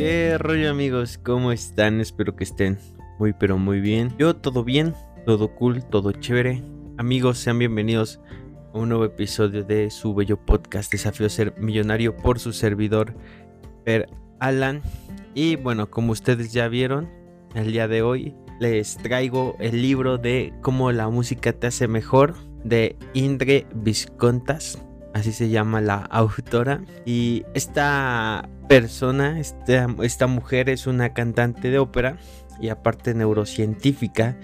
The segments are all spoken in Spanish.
¿Qué rollo amigos? ¿Cómo están? Espero que estén muy pero muy bien. Yo todo bien, todo cool, todo chévere. Amigos, sean bienvenidos a un nuevo episodio de su bello podcast Desafío ser millonario por su servidor Per Alan. Y bueno, como ustedes ya vieron, el día de hoy les traigo el libro de Cómo la música te hace mejor de Indre Viscontas así se llama la autora. Y esta persona, esta, esta mujer es una cantante de ópera y aparte neurocientífica.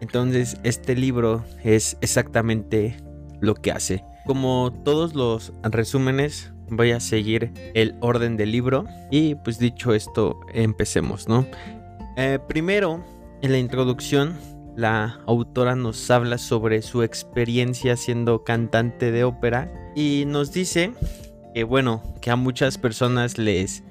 Entonces este libro es exactamente lo que hace. Como todos los resúmenes, voy a seguir el orden del libro. Y pues dicho esto, empecemos, ¿no? Eh, primero, en la introducción, la autora nos habla sobre su experiencia siendo cantante de ópera y nos dice que bueno, que a muchas personas les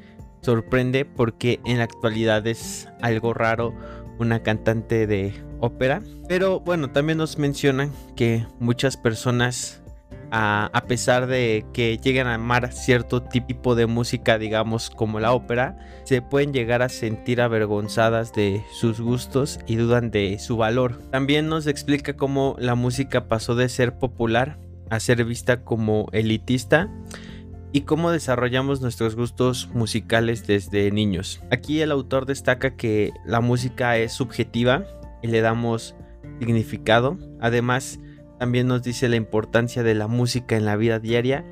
sorprende porque en la actualidad es algo raro una cantante de ópera. Pero bueno, también nos mencionan que muchas personas a, pesar de que lleguen a amar cierto tipo de música, digamos como la ópera, se pueden llegar a sentir avergonzadas de sus gustos y dudan de su valor. También nos explica cómo la música pasó de ser popular a ser vista como elitista y cómo desarrollamos nuestros gustos musicales desde niños. Aquí el autor destaca que la música es subjetiva y le damos significado. Además, también nos dice la importancia de la música en la vida diaria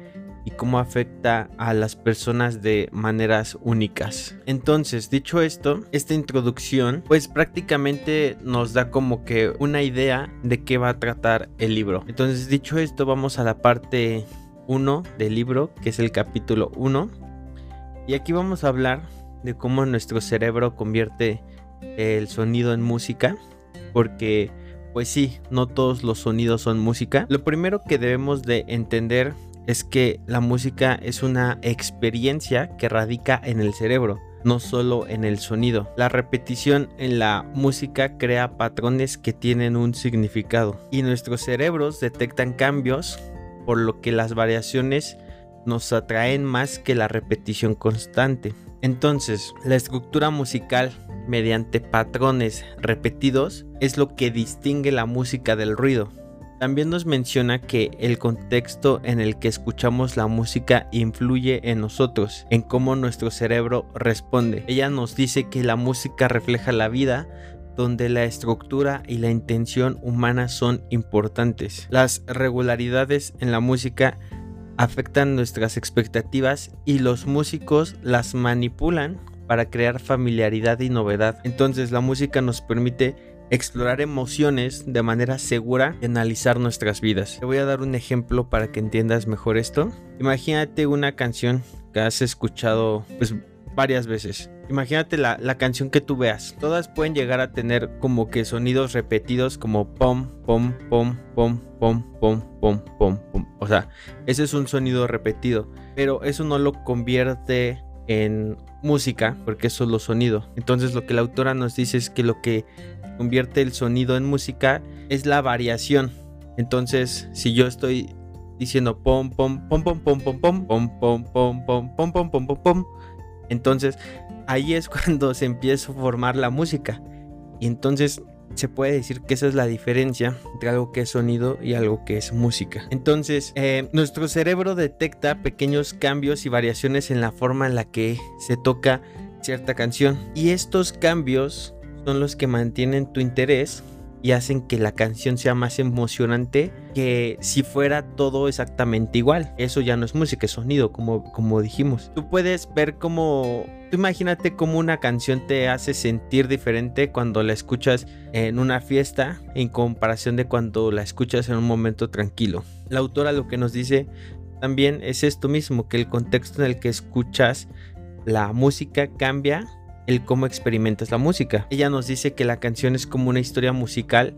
y cómo afecta a las personas de maneras únicas. Entonces, dicho esto, esta introducción pues prácticamente nos da como que una idea de qué va a tratar el libro. Entonces, dicho esto, vamos a la parte 1 del libro, que es el capítulo 1. Y aquí vamos a hablar de cómo nuestro cerebro convierte el sonido en música, porque pues sí, no todos los sonidos son música. Lo primero que debemos de entender es que la música es una experiencia que radica en el cerebro, no solo en el sonido. La repetición en la música crea patrones que tienen un significado y nuestros cerebros detectan cambios, por lo que las variaciones nos atraen más que la repetición constante. Entonces, la estructura musical mediante patrones repetidos es lo que distingue la música del ruido. También nos menciona que el contexto en el que escuchamos la música influye en nosotros, en cómo nuestro cerebro responde. Ella nos dice que la música refleja la vida, donde la estructura y la intención humana son importantes. Las regularidades en la música afectan nuestras expectativas y los músicos las manipulan para crear familiaridad y novedad. Entonces la música nos permite explorar emociones de manera segura y analizar nuestras vidas. Te voy a dar un ejemplo para que entiendas mejor esto. Imagínate una canción que has escuchado pues varias veces. Imagínate la, la, canción que tú veas. Todas pueden llegar a tener como que sonidos repetidos como pom, pom, pom, pom, pom, pom, pom, pom, pom. O sea, ese es un sonido repetido. Pero eso no lo convierte en música porque es solo sonido. Entonces lo que la autora nos dice es que lo que convierte el sonido en música es la variación. Entonces, si yo estoy diciendo pom pom pom pom pom pom pom pom pom pom pom pom pom pom pom pom entonces ahí es cuando se empieza a formar la música. Y entonces se puede decir que esa es la diferencia entre algo que es sonido y algo que es música. Entonces, eh, nuestro cerebro detecta pequeños cambios y variaciones en la forma en la que se toca cierta canción. Y estos cambios son los que mantienen tu interés y hacen que la canción sea más emocionante que si fuera todo exactamente igual. Eso ya no es música, es sonido, como, como dijimos. Tú puedes ver cómo... Tú imagínate cómo una canción te hace sentir diferente cuando la escuchas en una fiesta en comparación de cuando la escuchas en un momento tranquilo. La autora lo que nos dice también es esto mismo, que el contexto en el que escuchas la música cambia el cómo experimentas la música. Ella nos dice que la canción es como una historia musical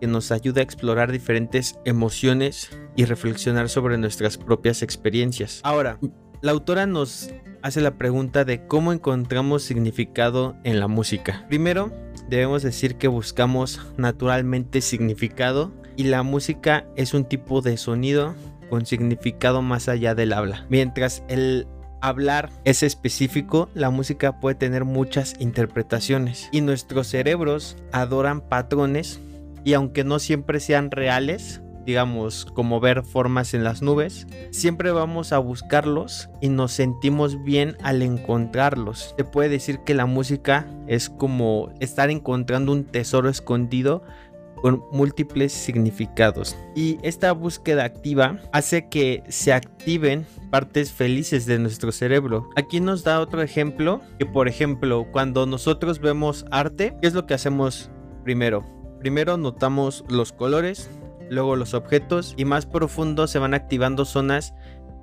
que nos ayuda a explorar diferentes emociones y reflexionar sobre nuestras propias experiencias. Ahora, la autora nos hace la pregunta de cómo encontramos significado en la música. Primero, debemos decir que buscamos naturalmente significado y la música es un tipo de sonido con significado más allá del habla. Mientras el hablar es específico, la música puede tener muchas interpretaciones y nuestros cerebros adoran patrones y aunque no siempre sean reales, digamos, como ver formas en las nubes, siempre vamos a buscarlos y nos sentimos bien al encontrarlos. Se puede decir que la música es como estar encontrando un tesoro escondido con múltiples significados. Y esta búsqueda activa hace que se activen partes felices de nuestro cerebro. Aquí nos da otro ejemplo, que por ejemplo, cuando nosotros vemos arte, ¿qué es lo que hacemos primero? Primero notamos los colores, luego los objetos y más profundo se van activando zonas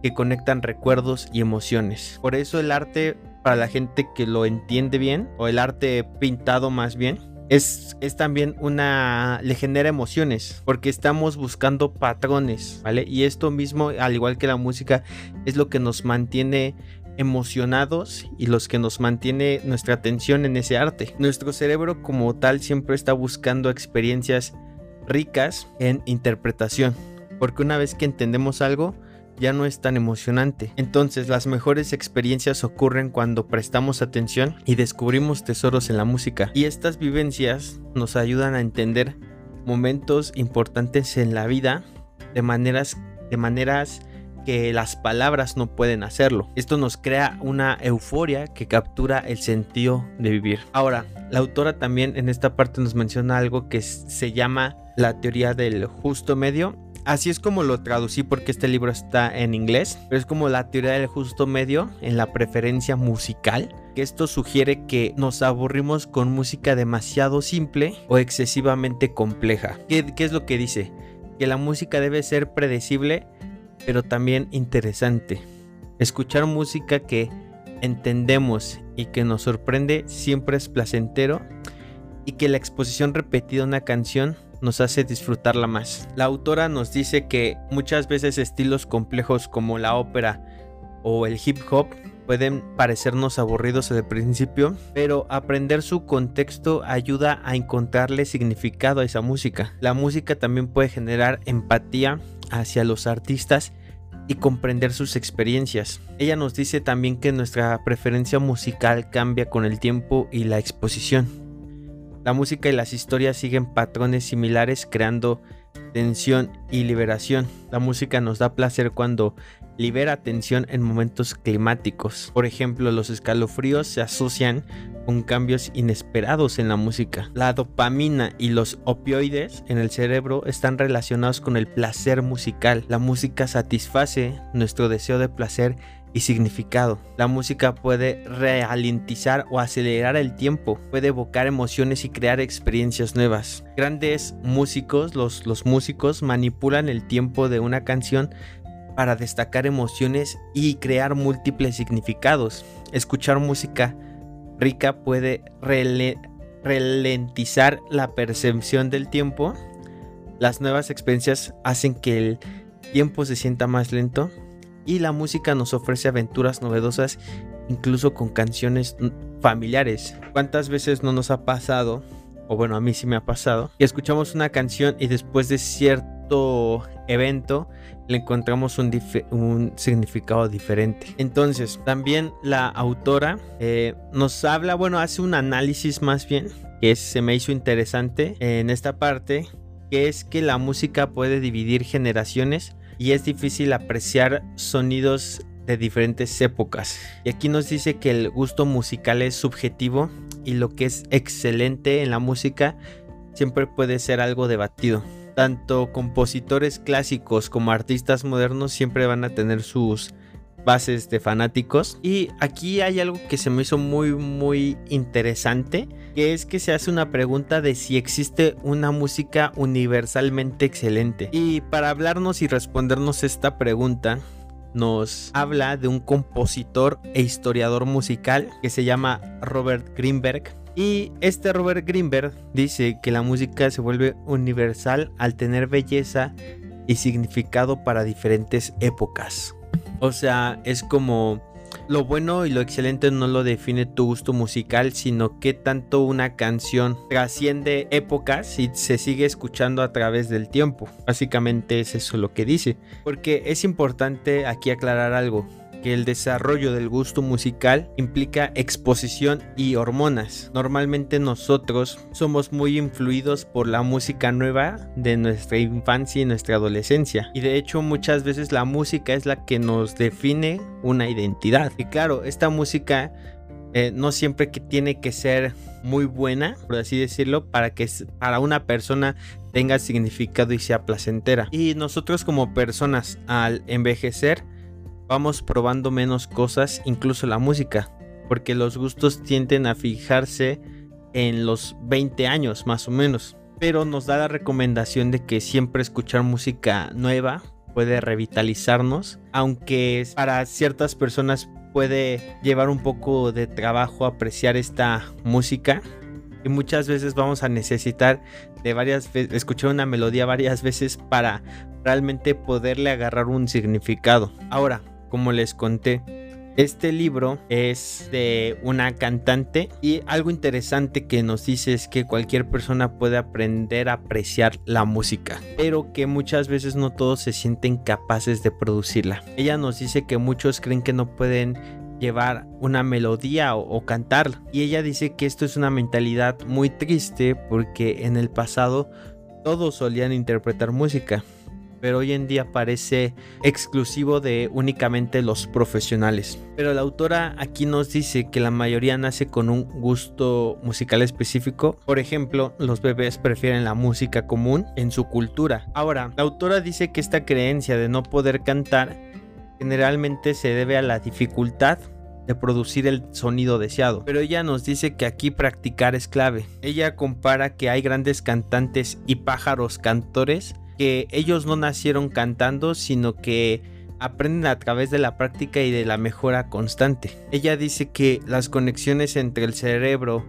que conectan recuerdos y emociones. Por eso el arte, para la gente que lo entiende bien, o el arte pintado más bien, es, es, también una... le genera emociones, porque estamos buscando patrones, ¿vale? Y esto mismo, al igual que la música, es lo que nos mantiene emocionados y los que nos mantiene nuestra atención en ese arte. Nuestro cerebro como tal siempre está buscando experiencias ricas en interpretación, porque una vez que entendemos algo, ya no es tan emocionante. Entonces las mejores experiencias ocurren cuando prestamos atención y descubrimos tesoros en la música. Y estas vivencias nos ayudan a entender momentos importantes en la vida de maneras de maneras que las palabras no pueden hacerlo. Esto nos crea una euforia que captura el sentido de vivir. Ahora, la autora también en esta parte nos menciona algo que se llama la teoría del justo medio. Así es como lo traducí porque este libro está en inglés, pero es como la teoría del justo medio en la preferencia musical, que esto sugiere que nos aburrimos con música demasiado simple o excesivamente compleja. ¿Qué, es lo que dice? Que la música debe ser predecible pero también interesante. Escuchar música que entendemos y que nos sorprende siempre es placentero y que la exposición repetida a una canción nos hace disfrutarla más. La autora nos dice que muchas veces estilos complejos como la ópera o el hip hop pueden parecernos aburridos al principio, pero aprender su contexto ayuda a encontrarle significado a esa música. La música también puede generar empatía hacia los artistas y comprender sus experiencias. Ella nos dice también que nuestra preferencia musical cambia con el tiempo y la exposición. La música y las historias siguen patrones similares creando tensión y liberación. La música nos da placer cuando libera tensión en momentos climáticos. Por ejemplo, los escalofríos se asocian con cambios inesperados en la música. La dopamina y los opioides en el cerebro están relacionados con el placer musical. La música satisface nuestro deseo de placer y significado. La música puede ralentizar o acelerar el tiempo, puede evocar emociones y crear experiencias nuevas. Grandes músicos, los, los músicos manipulan el tiempo de una canción para destacar emociones y crear múltiples significados. Escuchar música rica puede ralentizar la percepción del tiempo. Las nuevas experiencias hacen que el tiempo se sienta más lento y la música nos ofrece aventuras novedosas incluso con canciones familiares. ¿Cuántas veces no nos ha pasado? O bueno, a mí sí me ha pasado. Que escuchamos una canción y después de cierto evento le encontramos un, significado diferente. Entonces, también la autora eh, nos habla, bueno, hace un análisis más bien, que se me hizo interesante en esta parte, que es que la música puede dividir generaciones y es difícil apreciar sonidos de diferentes épocas. Y aquí nos dice que el gusto musical es subjetivo y lo que es excelente en la música siempre puede ser algo debatido tanto compositores clásicos como artistas modernos siempre van a tener sus bases de fanáticos. Y aquí hay algo que se me hizo muy muy interesante, que es que se hace una pregunta de si existe una música universalmente excelente. Y para hablarnos y respondernos esta pregunta, nos habla de un compositor e historiador musical que se llama Robert Greenberg y este Robert Greenberg dice que la música se vuelve universal al tener belleza y significado para diferentes épocas. O sea, es como lo bueno y lo excelente no lo define tu gusto musical, sino que tanto una canción trasciende épocas y se sigue escuchando a través del tiempo. Básicamente es eso lo que dice. Porque es importante aquí aclarar algo. Que el desarrollo del gusto musical implica exposición y hormonas. Normalmente nosotros somos muy influidos por la música nueva de nuestra infancia y nuestra adolescencia. Y de hecho muchas veces la música es la que nos define una identidad. Y claro, esta música eh, no siempre que tiene que ser muy buena, por así decirlo, para que para una persona tenga significado y sea placentera. Y nosotros como personas al envejecer vamos probando menos cosas, incluso la música, porque los gustos tienden a fijarse en los 20 años más o menos. Pero nos da la recomendación de que siempre escuchar música nueva puede revitalizarnos, aunque para ciertas personas puede llevar un poco de trabajo apreciar esta música y muchas veces vamos a necesitar de varias escuchar una melodía varias veces para realmente poderle agarrar un significado. Ahora, como les conté, este libro es de una cantante y algo interesante que nos dice es que cualquier persona puede aprender a apreciar la música, pero que muchas veces no todos se sienten capaces de producirla. Ella nos dice que muchos creen que no pueden llevar una melodía o, o, cantar. Y ella dice que esto es una mentalidad muy triste porque en el pasado todos solían interpretar música pero hoy en día parece exclusivo de únicamente los profesionales. Pero la autora aquí nos dice que la mayoría nace con un gusto musical específico. Por ejemplo, los bebés prefieren la música común en su cultura. Ahora, la autora dice que esta creencia de no poder cantar generalmente se debe a la dificultad de producir el sonido deseado. Pero ella nos dice que aquí practicar es clave. Ella compara que hay grandes cantantes y pájaros cantores que ellos no nacieron cantando, sino que aprenden a través de la práctica y de la mejora constante. Ella dice que las conexiones entre el cerebro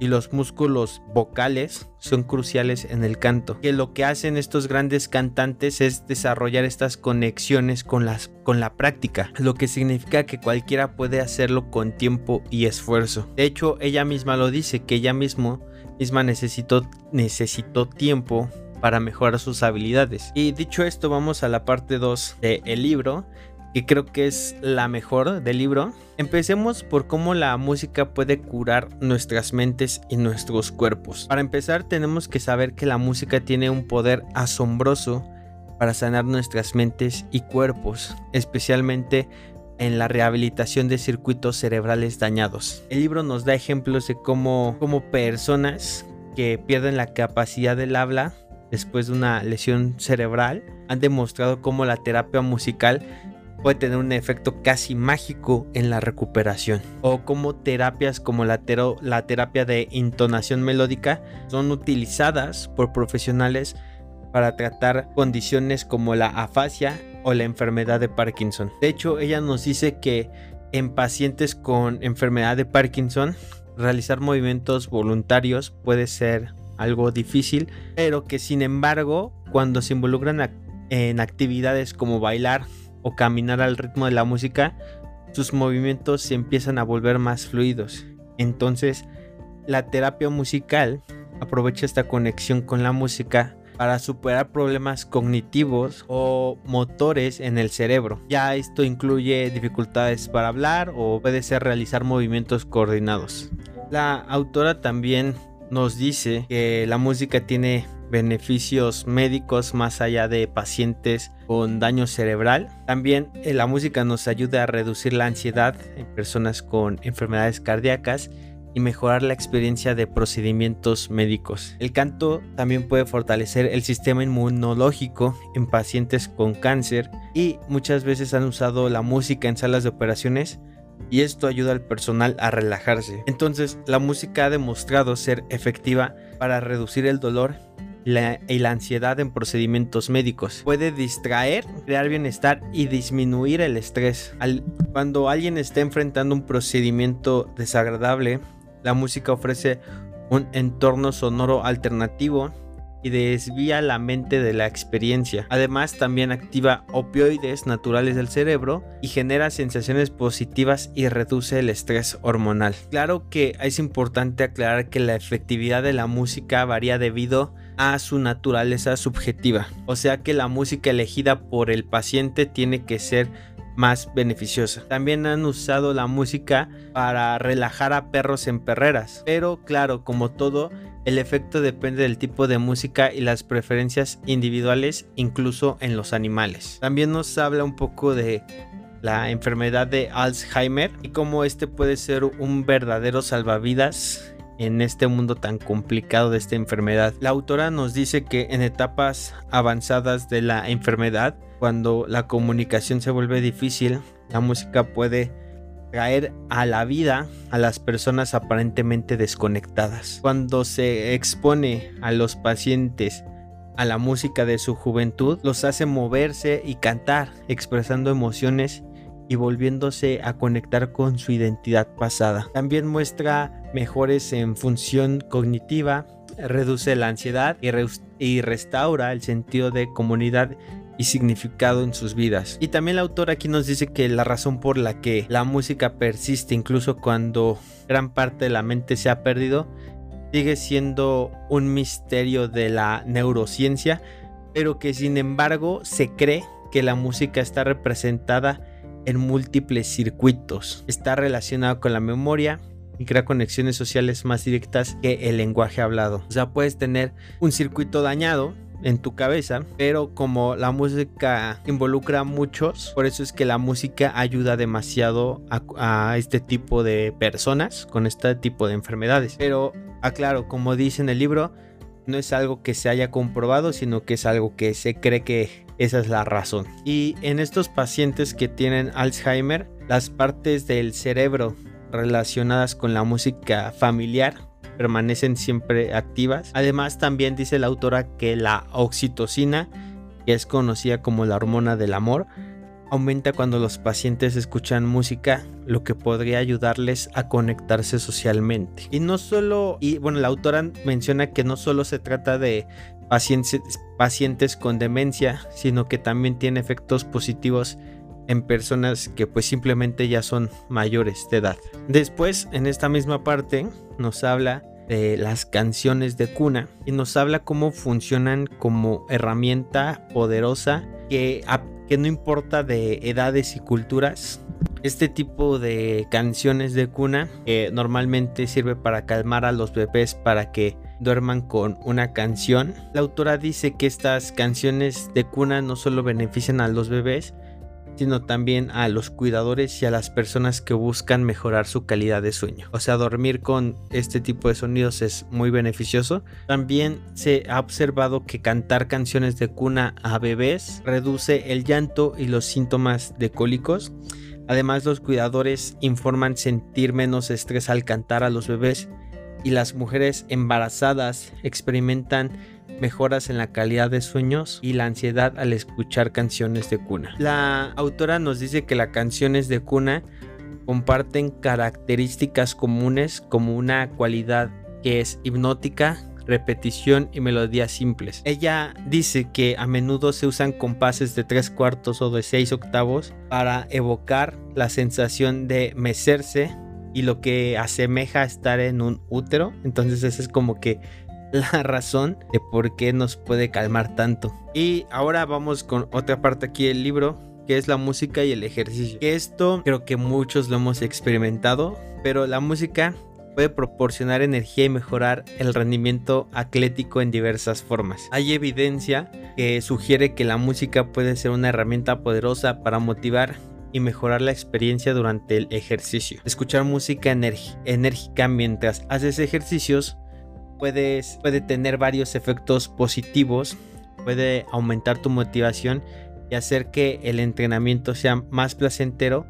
y los músculos vocales son cruciales en el canto. Que lo que hacen estos grandes cantantes es desarrollar estas conexiones con, las, con la práctica, lo que significa que cualquiera puede hacerlo con tiempo y esfuerzo. De hecho, ella misma lo dice, que ella mismo, misma necesitó, necesitó tiempo para mejorar sus habilidades. Y dicho esto, vamos a la parte 2 del libro, que creo que es la mejor del libro. Empecemos por cómo la música puede curar nuestras mentes y nuestros cuerpos. Para empezar, tenemos que saber que la música tiene un poder asombroso para sanar nuestras mentes y cuerpos, especialmente en la rehabilitación de circuitos cerebrales dañados. El libro nos da ejemplos de cómo, cómo personas que pierden la capacidad del habla después de una lesión cerebral han demostrado cómo la terapia musical puede tener un efecto casi mágico en la recuperación. O como terapias como la, la, terapia de intonación melódica son utilizadas por profesionales para tratar condiciones como la afasia o la enfermedad de Parkinson. De hecho, ella nos dice que en pacientes con enfermedad de Parkinson, realizar movimientos voluntarios puede ser algo difícil, pero que sin embargo, cuando se involucran en actividades como bailar o caminar al ritmo de la música, sus movimientos se empiezan a volver más fluidos. Entonces, la terapia musical aprovecha esta conexión con la música para superar problemas cognitivos o motores en el cerebro. Ya esto incluye dificultades para hablar o puede ser realizar movimientos coordinados. La autora también nos dice que la música tiene beneficios médicos más allá de pacientes con daño cerebral. También eh, la música nos ayuda a reducir la ansiedad en personas con enfermedades cardíacas y mejorar la experiencia de procedimientos médicos. El canto también puede fortalecer el sistema inmunológico en pacientes con cáncer y muchas veces han usado la música en salas de operaciones y esto ayuda al personal a relajarse. Entonces, la música ha demostrado ser efectiva para reducir el dolor y la ansiedad en procedimientos médicos. Puede distraer, crear bienestar y disminuir el estrés. cuando alguien está enfrentando un procedimiento desagradable, la música ofrece un entorno sonoro alternativo y desvía la mente de la experiencia. Además, también activa opioides naturales del cerebro y genera sensaciones positivas y reduce el estrés hormonal. Claro que es importante aclarar que la efectividad de la música varía debido a su naturaleza subjetiva. O sea que la música elegida por el paciente tiene que ser más beneficiosa. También han usado la música para relajar a perros en perreras, pero claro, como todo, el efecto depende del tipo de música y las preferencias individuales, incluso en los animales. También nos habla un poco de la enfermedad de Alzheimer y cómo este puede ser un verdadero salvavidas en este mundo tan complicado de esta enfermedad. La autora nos dice que en etapas avanzadas de la enfermedad, cuando la comunicación se vuelve difícil, la música puede traer a la vida a las personas aparentemente desconectadas. Cuando se expone a los pacientes a la música de su juventud, los hace moverse y cantar, expresando emociones y volviéndose a conectar con su identidad pasada. También muestra mejores en función cognitiva, reduce la ansiedad y, restaura el sentido de comunidad significado en sus vidas. Y también la autora aquí nos dice que la razón por la que la música persiste incluso cuando gran parte de la mente se ha perdido sigue siendo un misterio de la neurociencia, pero que sin embargo se cree que la música está representada en múltiples circuitos. Está relacionado con la memoria y crea conexiones sociales más directas que el lenguaje hablado. O sea, puedes tener un circuito dañado en tu cabeza, pero como la música involucra a muchos, por eso es que la música ayuda demasiado a, este tipo de personas con este tipo de enfermedades. Pero aclaro, como dice en el libro, no es algo que se haya comprobado, sino que es algo que se cree que esa es la razón. Y en estos pacientes que tienen Alzheimer, las partes del cerebro relacionadas con la música familiar permanecen siempre activas. Además, también dice la autora que la oxitocina, que es conocida como la hormona del amor, aumenta cuando los pacientes escuchan música, lo que podría ayudarles a conectarse socialmente. Y no solo, y bueno, la autora menciona que no solo se trata de pacientes, pacientes con demencia, sino que también tiene efectos positivos en personas que pues simplemente ya son mayores de edad. Después, en esta misma parte, nos habla de las canciones de cuna y nos habla cómo funcionan como herramienta poderosa que, que no importa de edades y culturas. Este tipo de canciones de cuna que normalmente sirve para calmar a los bebés para que duerman con una canción. La autora dice que estas canciones de cuna no solo benefician a los bebés, sino también a los cuidadores y a las personas que buscan mejorar su calidad de sueño. O sea, dormir con este tipo de sonidos es muy beneficioso. También se ha observado que cantar canciones de cuna a bebés reduce el llanto y los síntomas de cólicos. Además, los cuidadores informan sentir menos estrés al cantar a los bebés y las mujeres embarazadas experimentan mejoras en la calidad de sueños y la ansiedad al escuchar canciones de cuna. La autora nos dice que las canciones de cuna comparten características comunes como una cualidad que es hipnótica, repetición y melodías simples. Ella dice que a menudo se usan compases de tres cuartos o de seis octavos para evocar la sensación de mecerse y lo que asemeja a estar en un útero. Entonces esa es como que la razón de por qué nos puede calmar tanto. Y ahora vamos con otra parte aquí del libro, que es la música y el ejercicio. Esto creo que muchos lo hemos experimentado, pero la música puede proporcionar energía y mejorar el rendimiento atlético en diversas formas. Hay evidencia que sugiere que la música puede ser una herramienta poderosa para motivar y mejorar la experiencia durante el ejercicio. Escuchar música enérgica mientras haces ejercicios puedes, puede tener varios efectos positivos, puede aumentar tu motivación y hacer que el entrenamiento sea más placentero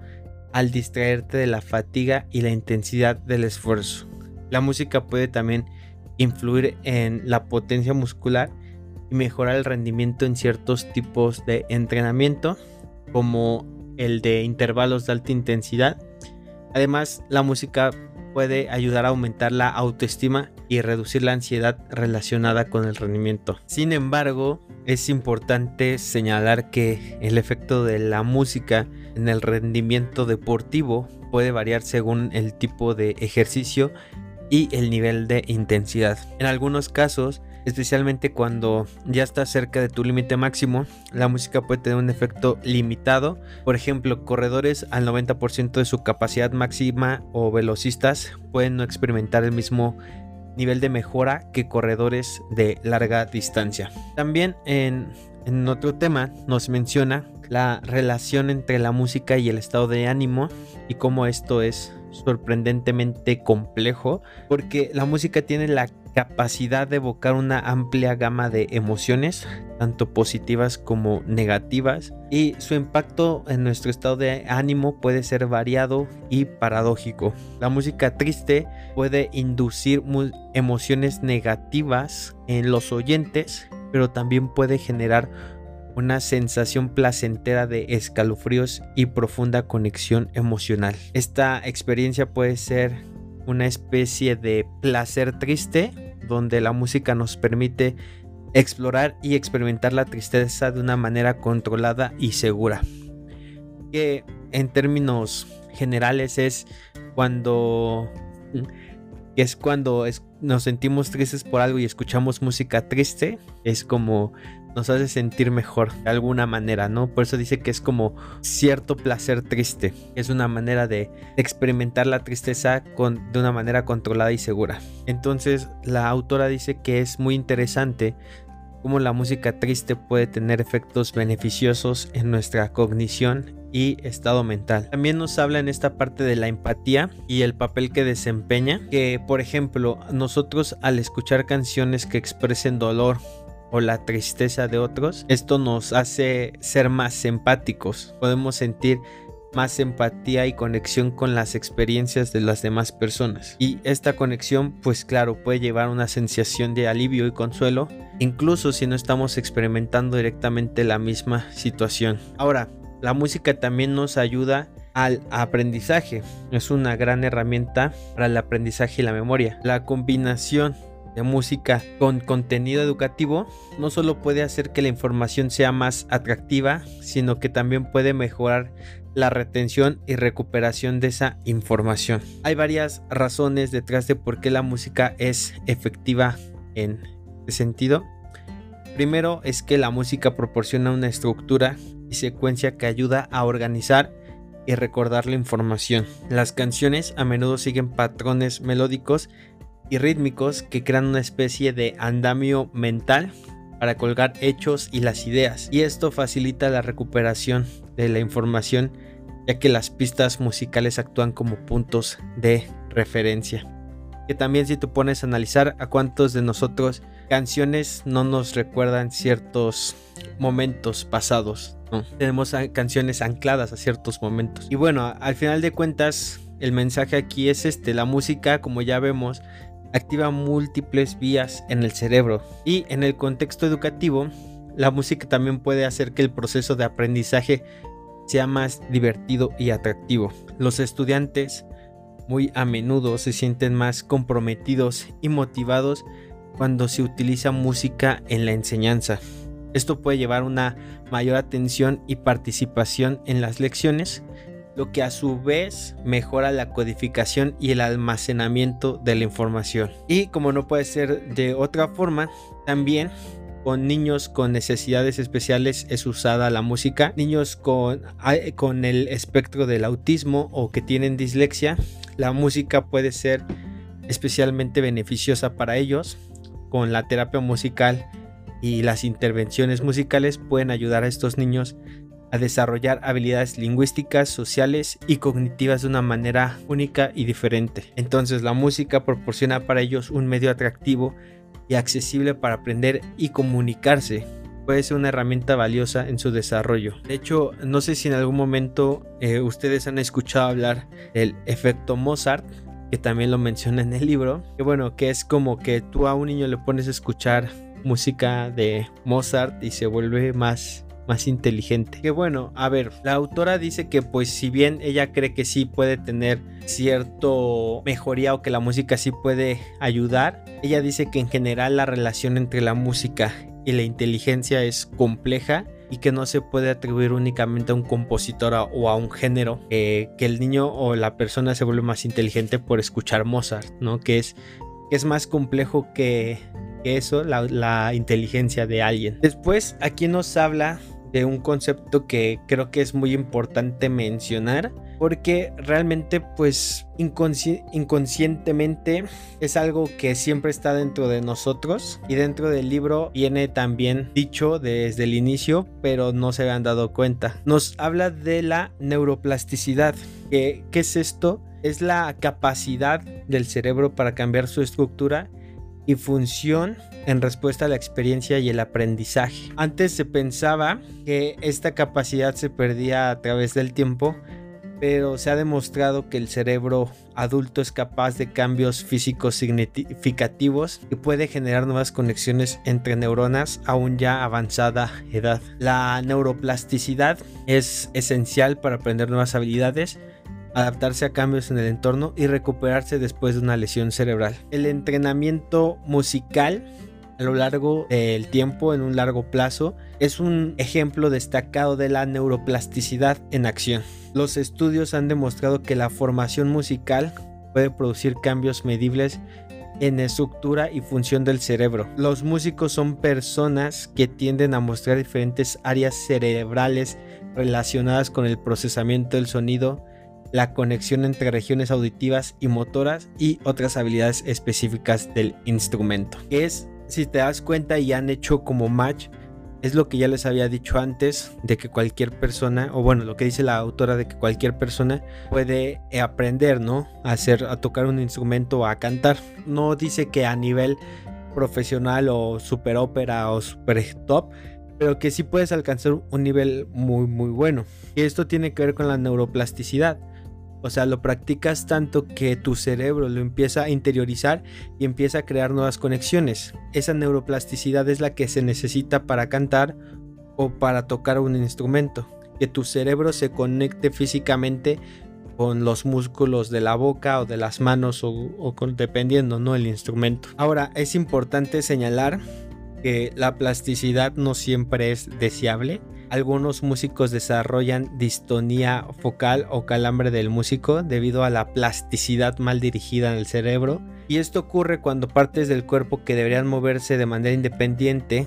al distraerte de la fatiga y la intensidad del esfuerzo. La música puede también influir en la potencia muscular y mejorar el rendimiento en ciertos tipos de entrenamiento como el de intervalos de alta intensidad. Además, la música puede ayudar a aumentar la autoestima y reducir la ansiedad relacionada con el rendimiento. Sin embargo, es importante señalar que el efecto de la música en el rendimiento deportivo puede variar según el tipo de ejercicio y el nivel de intensidad. En algunos casos, especialmente cuando ya estás cerca de tu límite máximo, la música puede tener un efecto limitado. Por ejemplo, corredores al 90% de su capacidad máxima o velocistas pueden no experimentar el mismo nivel de mejora que corredores de larga distancia. También en, otro tema nos menciona la relación entre la música y el estado de ánimo y cómo esto es sorprendentemente complejo porque la música tiene la capacidad de evocar una amplia gama de emociones, tanto positivas como negativas, y su impacto en nuestro estado de ánimo puede ser variado y paradójico. La música triste puede inducir emociones negativas en los oyentes, pero también puede generar una sensación placentera de escalofríos y profunda conexión emocional. Esta experiencia puede ser una especie de placer triste donde la música nos permite explorar y experimentar la tristeza de una manera controlada y segura. Que en términos generales es cuando es cuando nos sentimos tristes por algo y escuchamos música triste, es como nos hace sentir mejor de alguna manera, ¿no? Por eso dice que es como cierto placer triste. Es una manera de experimentar la tristeza con, de una manera controlada y segura. Entonces la autora dice que es muy interesante cómo la música triste puede tener efectos beneficiosos en nuestra cognición y estado mental. También nos habla en esta parte de la empatía y el papel que desempeña, que por ejemplo nosotros al escuchar canciones que expresen dolor o la tristeza de otros, esto nos hace ser más empáticos. Podemos sentir más empatía y conexión con las experiencias de las demás personas. Y esta conexión, pues claro, puede llevar una sensación de alivio y consuelo, incluso si no estamos experimentando directamente la misma situación. Ahora, la música también nos ayuda al aprendizaje. Es una gran herramienta para el aprendizaje y la memoria. La combinación de música con contenido educativo no solo puede hacer que la información sea más atractiva, sino que también puede mejorar la retención y recuperación de esa información. Hay varias razones detrás de por qué la música es efectiva en este sentido. Primero es que la música proporciona una estructura y secuencia que ayuda a organizar y recordar la información. Las canciones a menudo siguen patrones melódicos y rítmicos que crean una especie de andamio mental para colgar hechos y las ideas. Y esto facilita la recuperación de la información ya que las pistas musicales actúan como puntos de referencia. Que también si te pones a analizar a cuántos de nosotros canciones no nos recuerdan ciertos momentos pasados. Tenemos canciones ancladas a ciertos momentos. Y bueno, al final de cuentas, el mensaje aquí es este, la música, como ya vemos, activa múltiples vías en el cerebro y en el contexto educativo, la música también puede hacer que el proceso de aprendizaje sea más divertido y atractivo. Los estudiantes muy a menudo se sienten más comprometidos y motivados cuando se utiliza música en la enseñanza. Esto puede llevar una mayor atención y participación en las lecciones, lo que a su vez mejora la codificación y el almacenamiento de la información. Y como no puede ser de otra forma, también con niños con necesidades especiales es usada la música. Niños con, con el espectro del autismo o que tienen dislexia, la música puede ser especialmente beneficiosa para ellos. Con la terapia musical y las intervenciones musicales pueden ayudar a estos niños a desarrollar habilidades lingüísticas, sociales y cognitivas de una manera única y diferente. Entonces la música proporciona para ellos un medio atractivo y accesible para aprender y comunicarse. Puede ser una herramienta valiosa en su desarrollo. De hecho, no sé si en algún momento eh, ustedes han escuchado hablar del efecto Mozart, que también lo menciona en el libro. Que bueno, que es como que tú a un niño le pones a escuchar música de Mozart y se vuelve más más inteligente. Que bueno, a ver, la autora dice que pues si bien ella cree que sí puede tener cierto mejoría o que la música sí puede ayudar, ella dice que en general la relación entre la música y la inteligencia es compleja y que no se puede atribuir únicamente a un compositor o a un género, que el niño o la persona se vuelve más inteligente por escuchar Mozart, ¿no? Que es, que es más complejo que que eso, la, inteligencia de alguien. Después, aquí nos habla de un concepto que creo que es muy importante mencionar porque realmente pues inconscientemente es algo que siempre está dentro de nosotros y dentro del libro viene también dicho desde el inicio pero no se habían dado cuenta. Nos habla de la neuroplasticidad. ¿Qué, qué es esto? Es la capacidad del cerebro para cambiar su estructura y función en respuesta a la experiencia y el aprendizaje. Antes se pensaba que esta capacidad se perdía a través del tiempo, pero se ha demostrado que el cerebro adulto es capaz de cambios físicos significativos y puede generar nuevas conexiones entre neuronas aún ya avanzada edad. La neuroplasticidad es esencial para aprender nuevas habilidades adaptarse a cambios en el entorno y recuperarse después de una lesión cerebral. El entrenamiento musical a lo largo del tiempo, en un largo plazo, es un ejemplo destacado de la neuroplasticidad en acción. Los estudios han demostrado que la formación musical puede producir cambios medibles en estructura y función del cerebro. Los músicos son personas que tienden a mostrar diferentes áreas cerebrales relacionadas con el procesamiento del sonido, la conexión entre regiones auditivas y motoras y otras habilidades específicas del instrumento. es, si te das cuenta y han hecho como match, es lo que ya les había dicho antes, de que cualquier persona, o bueno, lo que dice la autora de que cualquier persona puede aprender, ¿no? A hacer, a tocar un instrumento o a cantar. No dice que a nivel profesional o super ópera o super top, pero que sí puedes alcanzar un nivel muy muy bueno. Y esto tiene que ver con la neuroplasticidad. O sea, lo practicas tanto que tu cerebro lo empieza a interiorizar y empieza a crear nuevas conexiones. Esa neuroplasticidad es la que se necesita para cantar o para tocar un instrumento. Que tu cerebro se conecte físicamente con los músculos de la boca o de las manos o, dependiendo, ¿no? El instrumento. Ahora, es importante señalar que la plasticidad no siempre es deseable algunos músicos desarrollan distonía focal o calambre del músico debido a la plasticidad mal dirigida en el cerebro. Y esto ocurre cuando partes del cuerpo que deberían moverse de manera independiente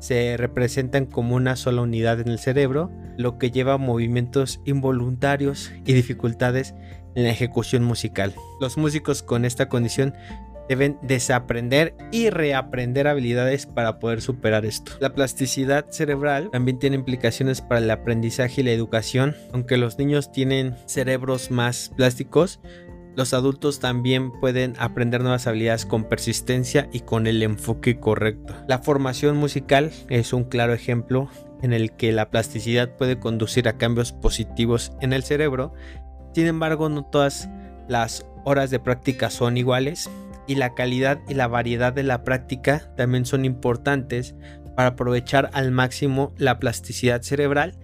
se representan como una sola unidad en el cerebro, lo que lleva a movimientos involuntarios y dificultades en la ejecución musical. Los músicos con esta condición deben desaprender y reaprender habilidades para poder superar esto. La plasticidad cerebral también tiene implicaciones para el aprendizaje y la educación. Aunque los niños tienen cerebros más plásticos, los adultos también pueden aprender nuevas habilidades con persistencia y con el enfoque correcto. La formación musical es un claro ejemplo en el que la plasticidad puede conducir a cambios positivos en el cerebro. Sin embargo, no todas las horas de práctica son iguales y la calidad y la variedad de la práctica también son importantes para aprovechar al máximo la plasticidad cerebral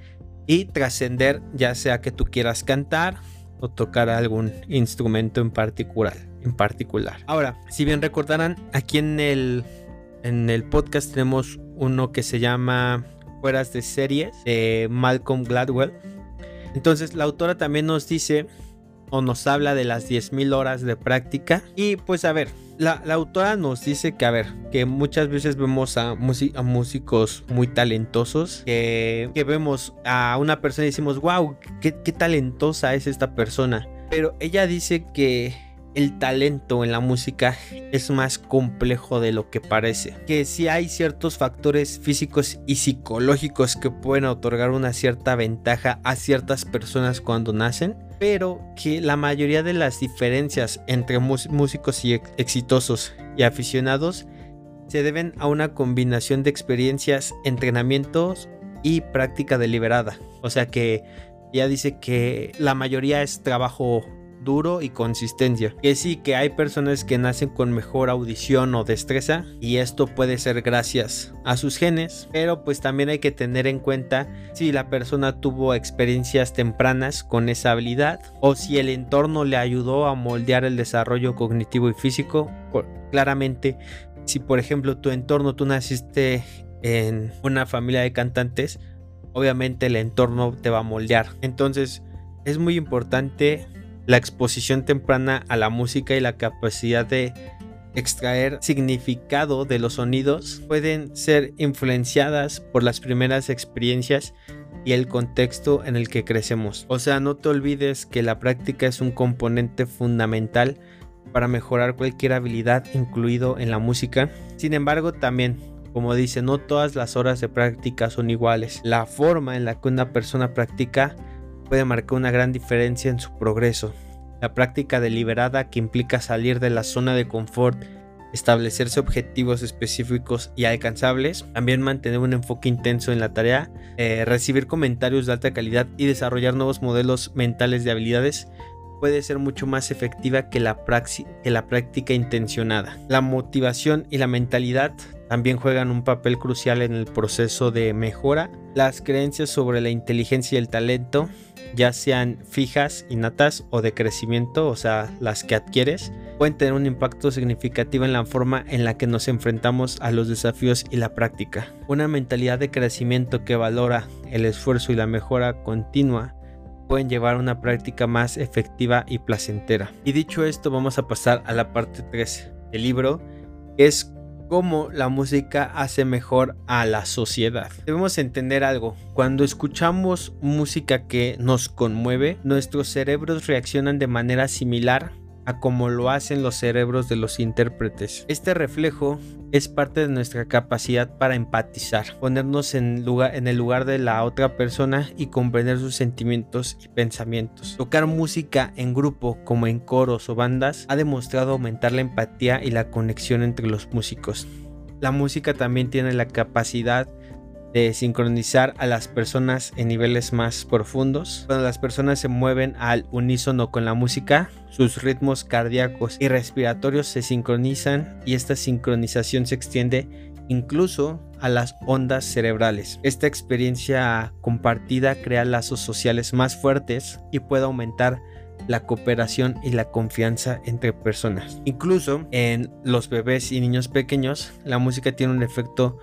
y trascender ya sea que tú quieras cantar o tocar algún instrumento en particular. En particular. Ahora, si bien recordarán, aquí en el, en el podcast tenemos uno que se llama Fueras de series de Malcolm Gladwell. Entonces la autora también nos dice o nos habla de las 10.000 horas de práctica. Y pues a ver, la, autora nos dice que, a ver, que muchas veces vemos a, a músicos muy talentosos, que, vemos a una persona y decimos, wow, qué, qué talentosa es esta persona. Pero ella dice que el talento en la música es más complejo de lo que parece. Que si hay ciertos factores físicos y psicológicos que pueden otorgar una cierta ventaja a ciertas personas cuando nacen, pero que la mayoría de las diferencias entre músicos y exitosos y aficionados se deben a una combinación de experiencias, entrenamientos y práctica deliberada. O sea que ya dice que la mayoría es trabajo duro y consistencia. Que sí, que hay personas que nacen con mejor audición o destreza y esto puede ser gracias a sus genes, pero pues también hay que tener en cuenta si la persona tuvo experiencias tempranas con esa habilidad o si el entorno le ayudó a moldear el desarrollo cognitivo y físico. claramente, si por ejemplo tu entorno tú naciste en una familia de cantantes, obviamente el entorno te va a moldear. Entonces, es muy importante la exposición temprana a la música y la capacidad de extraer significado de los sonidos pueden ser influenciadas por las primeras experiencias y el contexto en el que crecemos. O sea, no te olvides que la práctica es un componente fundamental para mejorar cualquier habilidad incluido en la música. Sin embargo, también, como dice, no todas las horas de práctica son iguales. La forma en la que una persona practica puede marcar una gran diferencia en su progreso. La práctica deliberada que implica salir de la zona de confort, establecerse objetivos específicos y alcanzables, también mantener un enfoque intenso en la tarea, eh, recibir comentarios de alta calidad y desarrollar nuevos modelos mentales de habilidades puede ser mucho más efectiva que la, que la práctica intencionada. La motivación y la mentalidad también juegan un papel crucial en el proceso de mejora. Las creencias sobre la inteligencia y el talento ya sean fijas, innatas o de crecimiento, o sea, las que adquieres, pueden tener un impacto significativo en la forma en la que nos enfrentamos a los desafíos y la práctica. Una mentalidad de crecimiento que valora el esfuerzo y la mejora continua pueden llevar a una práctica más efectiva y placentera. Y dicho esto, vamos a pasar a la parte 3 del libro, que es cómo la música hace mejor a la sociedad. Debemos entender algo, cuando escuchamos música que nos conmueve, nuestros cerebros reaccionan de manera similar a como lo hacen los cerebros de los intérpretes. Este reflejo es parte de nuestra capacidad para empatizar, ponernos en, lugar, en el lugar de la otra persona y comprender sus sentimientos y pensamientos. Tocar música en grupo como en coros o bandas ha demostrado aumentar la empatía y la conexión entre los músicos. La música también tiene la capacidad de sincronizar a las personas en niveles más profundos. Cuando las personas se mueven al unísono con la música, sus ritmos cardíacos y respiratorios se sincronizan y esta sincronización se extiende incluso a las ondas cerebrales. Esta experiencia compartida crea lazos sociales más fuertes y puede aumentar la cooperación y la confianza entre personas. Incluso en los bebés y niños pequeños, la música tiene un efecto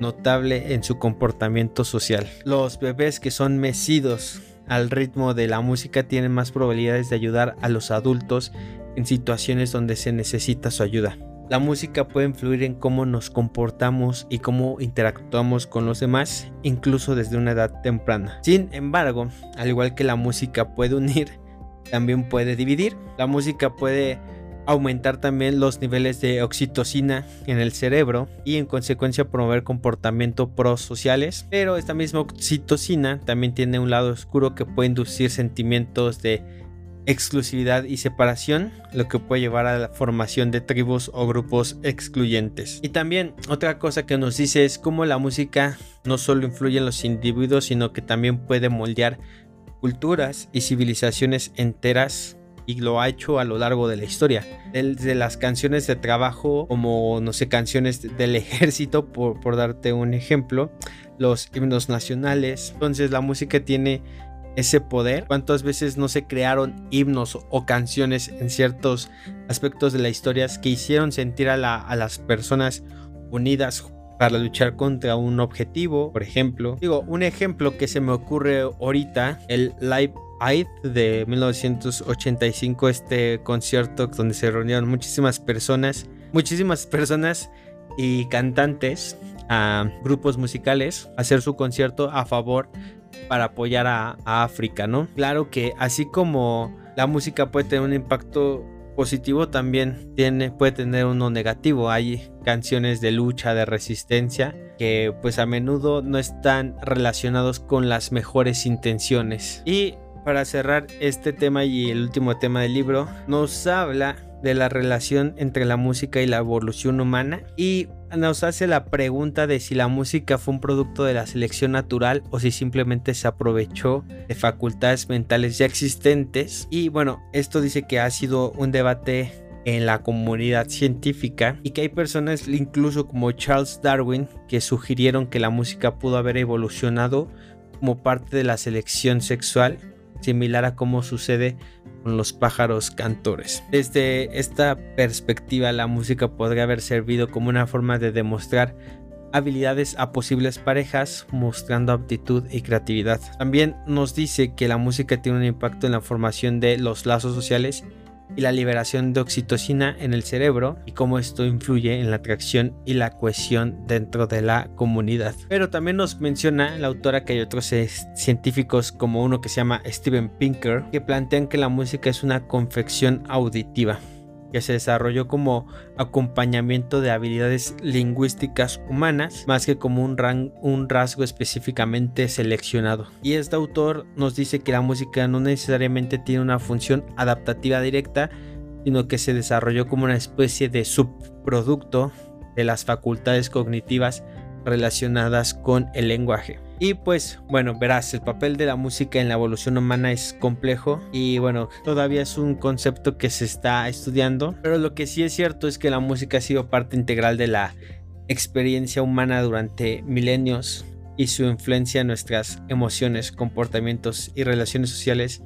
notable en su comportamiento social. Los bebés que son mecidos al ritmo de la música tienen más probabilidades de ayudar a los adultos en situaciones donde se necesita su ayuda. La música puede influir en cómo nos comportamos y cómo interactuamos con los demás, incluso desde una edad temprana. Sin embargo, al igual que la música puede unir, también puede dividir. La música puede aumentar también los niveles de oxitocina en el cerebro y en consecuencia promover comportamiento prosociales. Pero esta misma oxitocina también tiene un lado oscuro que puede inducir sentimientos de exclusividad y separación, lo que puede llevar a la formación de tribus o grupos excluyentes. Y también otra cosa que nos dice es cómo la música no solo influye en los individuos, sino que también puede moldear culturas y civilizaciones enteras y lo ha hecho a lo largo de la historia. Desde las canciones de trabajo, como no sé, canciones del ejército, por, por darte un ejemplo, los himnos nacionales. Entonces la música tiene ese poder. ¿Cuántas veces no se crearon himnos o canciones en ciertos aspectos de la historia que hicieron sentir a, la, a las personas unidas para luchar contra un objetivo, por ejemplo. Digo, un ejemplo que se me ocurre ahorita, el Live Aid de 1985, este concierto donde se reunieron muchísimas personas, muchísimas personas y cantantes a grupos musicales a hacer su concierto a favor para apoyar a, África, ¿no? Claro que así como la música puede tener un impacto positivo, también tiene, puede tener uno negativo. Hay canciones de lucha, de resistencia, que pues a menudo no están relacionados con las mejores intenciones. Y para cerrar este tema y el último tema del libro, nos habla de la relación entre la música y la evolución humana y nos hace la pregunta de si la música fue un producto de la selección natural o si simplemente se aprovechó de facultades mentales ya existentes. Y bueno, esto dice que ha sido un debate en la comunidad científica y que hay personas incluso como Charles Darwin que sugirieron que la música pudo haber evolucionado como parte de la selección sexual similar a cómo sucede con los pájaros cantores. Desde esta perspectiva, la música podría haber servido como una forma de demostrar habilidades a posibles parejas, mostrando aptitud y creatividad. También nos dice que la música tiene un impacto en la formación de los lazos sociales y la liberación de oxitocina en el cerebro y cómo esto influye en la atracción y la cohesión dentro de la comunidad. Pero también nos menciona la autora que hay otros científicos como uno que se llama Steven Pinker que plantean que la música es una confección auditiva que se desarrolló como acompañamiento de habilidades lingüísticas humanas, más que como un, rasgo específicamente seleccionado. Y este autor nos dice que la música no necesariamente tiene una función adaptativa directa, sino que se desarrolló como una especie de subproducto de las facultades cognitivas relacionadas con el lenguaje. Y pues bueno, verás, el papel de la música en la evolución humana es complejo y bueno, todavía es un concepto que se está estudiando, pero lo que sí es cierto es que la música ha sido parte integral de la experiencia humana durante milenios y su influencia en nuestras emociones, comportamientos y relaciones sociales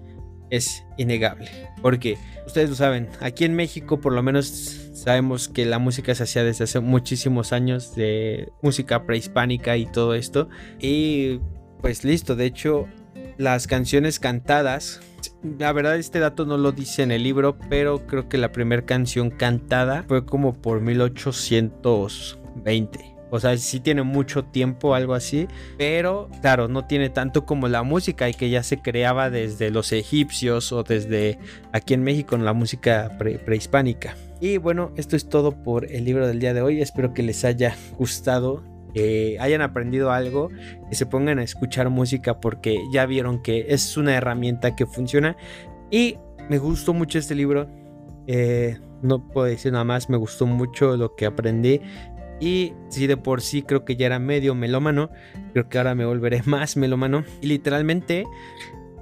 es innegable. Porque ustedes lo saben, aquí en México por lo menos Sabemos que la música se hacía desde hace muchísimos años de música prehispánica y todo esto. Y pues listo, de hecho las canciones cantadas, la verdad este dato no lo dice en el libro, pero creo que la primera canción cantada fue como por 1820. O sea, sí tiene mucho tiempo, algo así. Pero, claro, no tiene tanto como la música y que ya se creaba desde los egipcios o desde aquí en México en la música prehispánica. Y bueno, esto es todo por el libro del día de hoy. Espero que les haya gustado, que hayan aprendido algo, que se pongan a escuchar música porque ya vieron que es una herramienta que funciona. Y me gustó mucho este libro. Eh, no puedo decir nada más, me gustó mucho lo que aprendí. Y si de por sí creo que ya era medio melómano, creo que ahora me volveré más melómano. Y literalmente,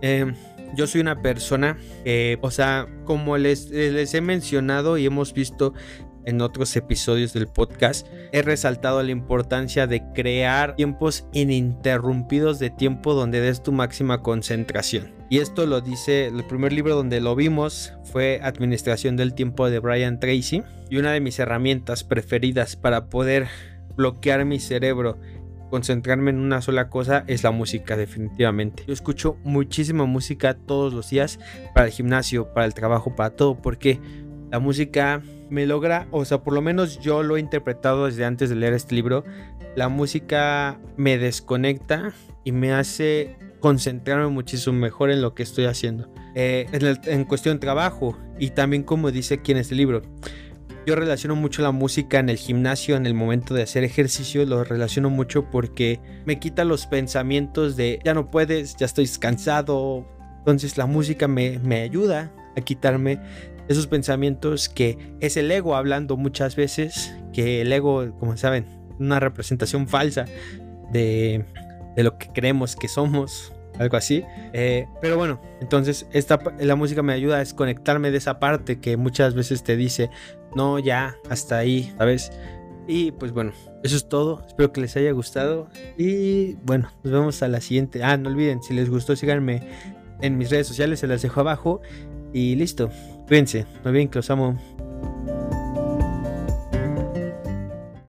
eh, yo soy una persona que, o sea, como les, les he mencionado y hemos visto en otros episodios del podcast, he resaltado la importancia de crear tiempos ininterrumpidos de tiempo donde des tu máxima concentración. Y esto lo dice el primer libro donde lo vimos fue Administración del Tiempo de Brian Tracy. Y una de mis herramientas preferidas para poder bloquear mi cerebro, concentrarme en una sola cosa es la música definitivamente. Yo escucho muchísima música todos los días para el gimnasio, para el trabajo, para todo, porque la música me logra, o sea, por lo menos yo lo he interpretado desde antes de leer este libro, la música me desconecta y me hace concentrarme muchísimo mejor en lo que estoy haciendo. Eh, en, cuestión de trabajo y también como dice aquí en este libro. Yo relaciono mucho la música en el gimnasio, en el momento de hacer ejercicio, lo relaciono mucho porque me quita los pensamientos de ya no puedes, ya estoy cansado. Entonces la música me, me ayuda a quitarme esos pensamientos que es el ego hablando muchas veces, que el ego, como saben, una representación falsa de de lo que creemos que somos, algo así. Eh, pero bueno, entonces esta, la música me ayuda a desconectarme de esa parte que muchas veces te dice, no, ya, hasta ahí, ¿sabes? Y pues bueno, eso es todo. Espero que les haya gustado. Y bueno, nos vemos a la siguiente. Ah, no olviden, si les gustó, síganme en mis redes sociales, se las dejo abajo. Y listo, cuídense, muy bien, que los amo.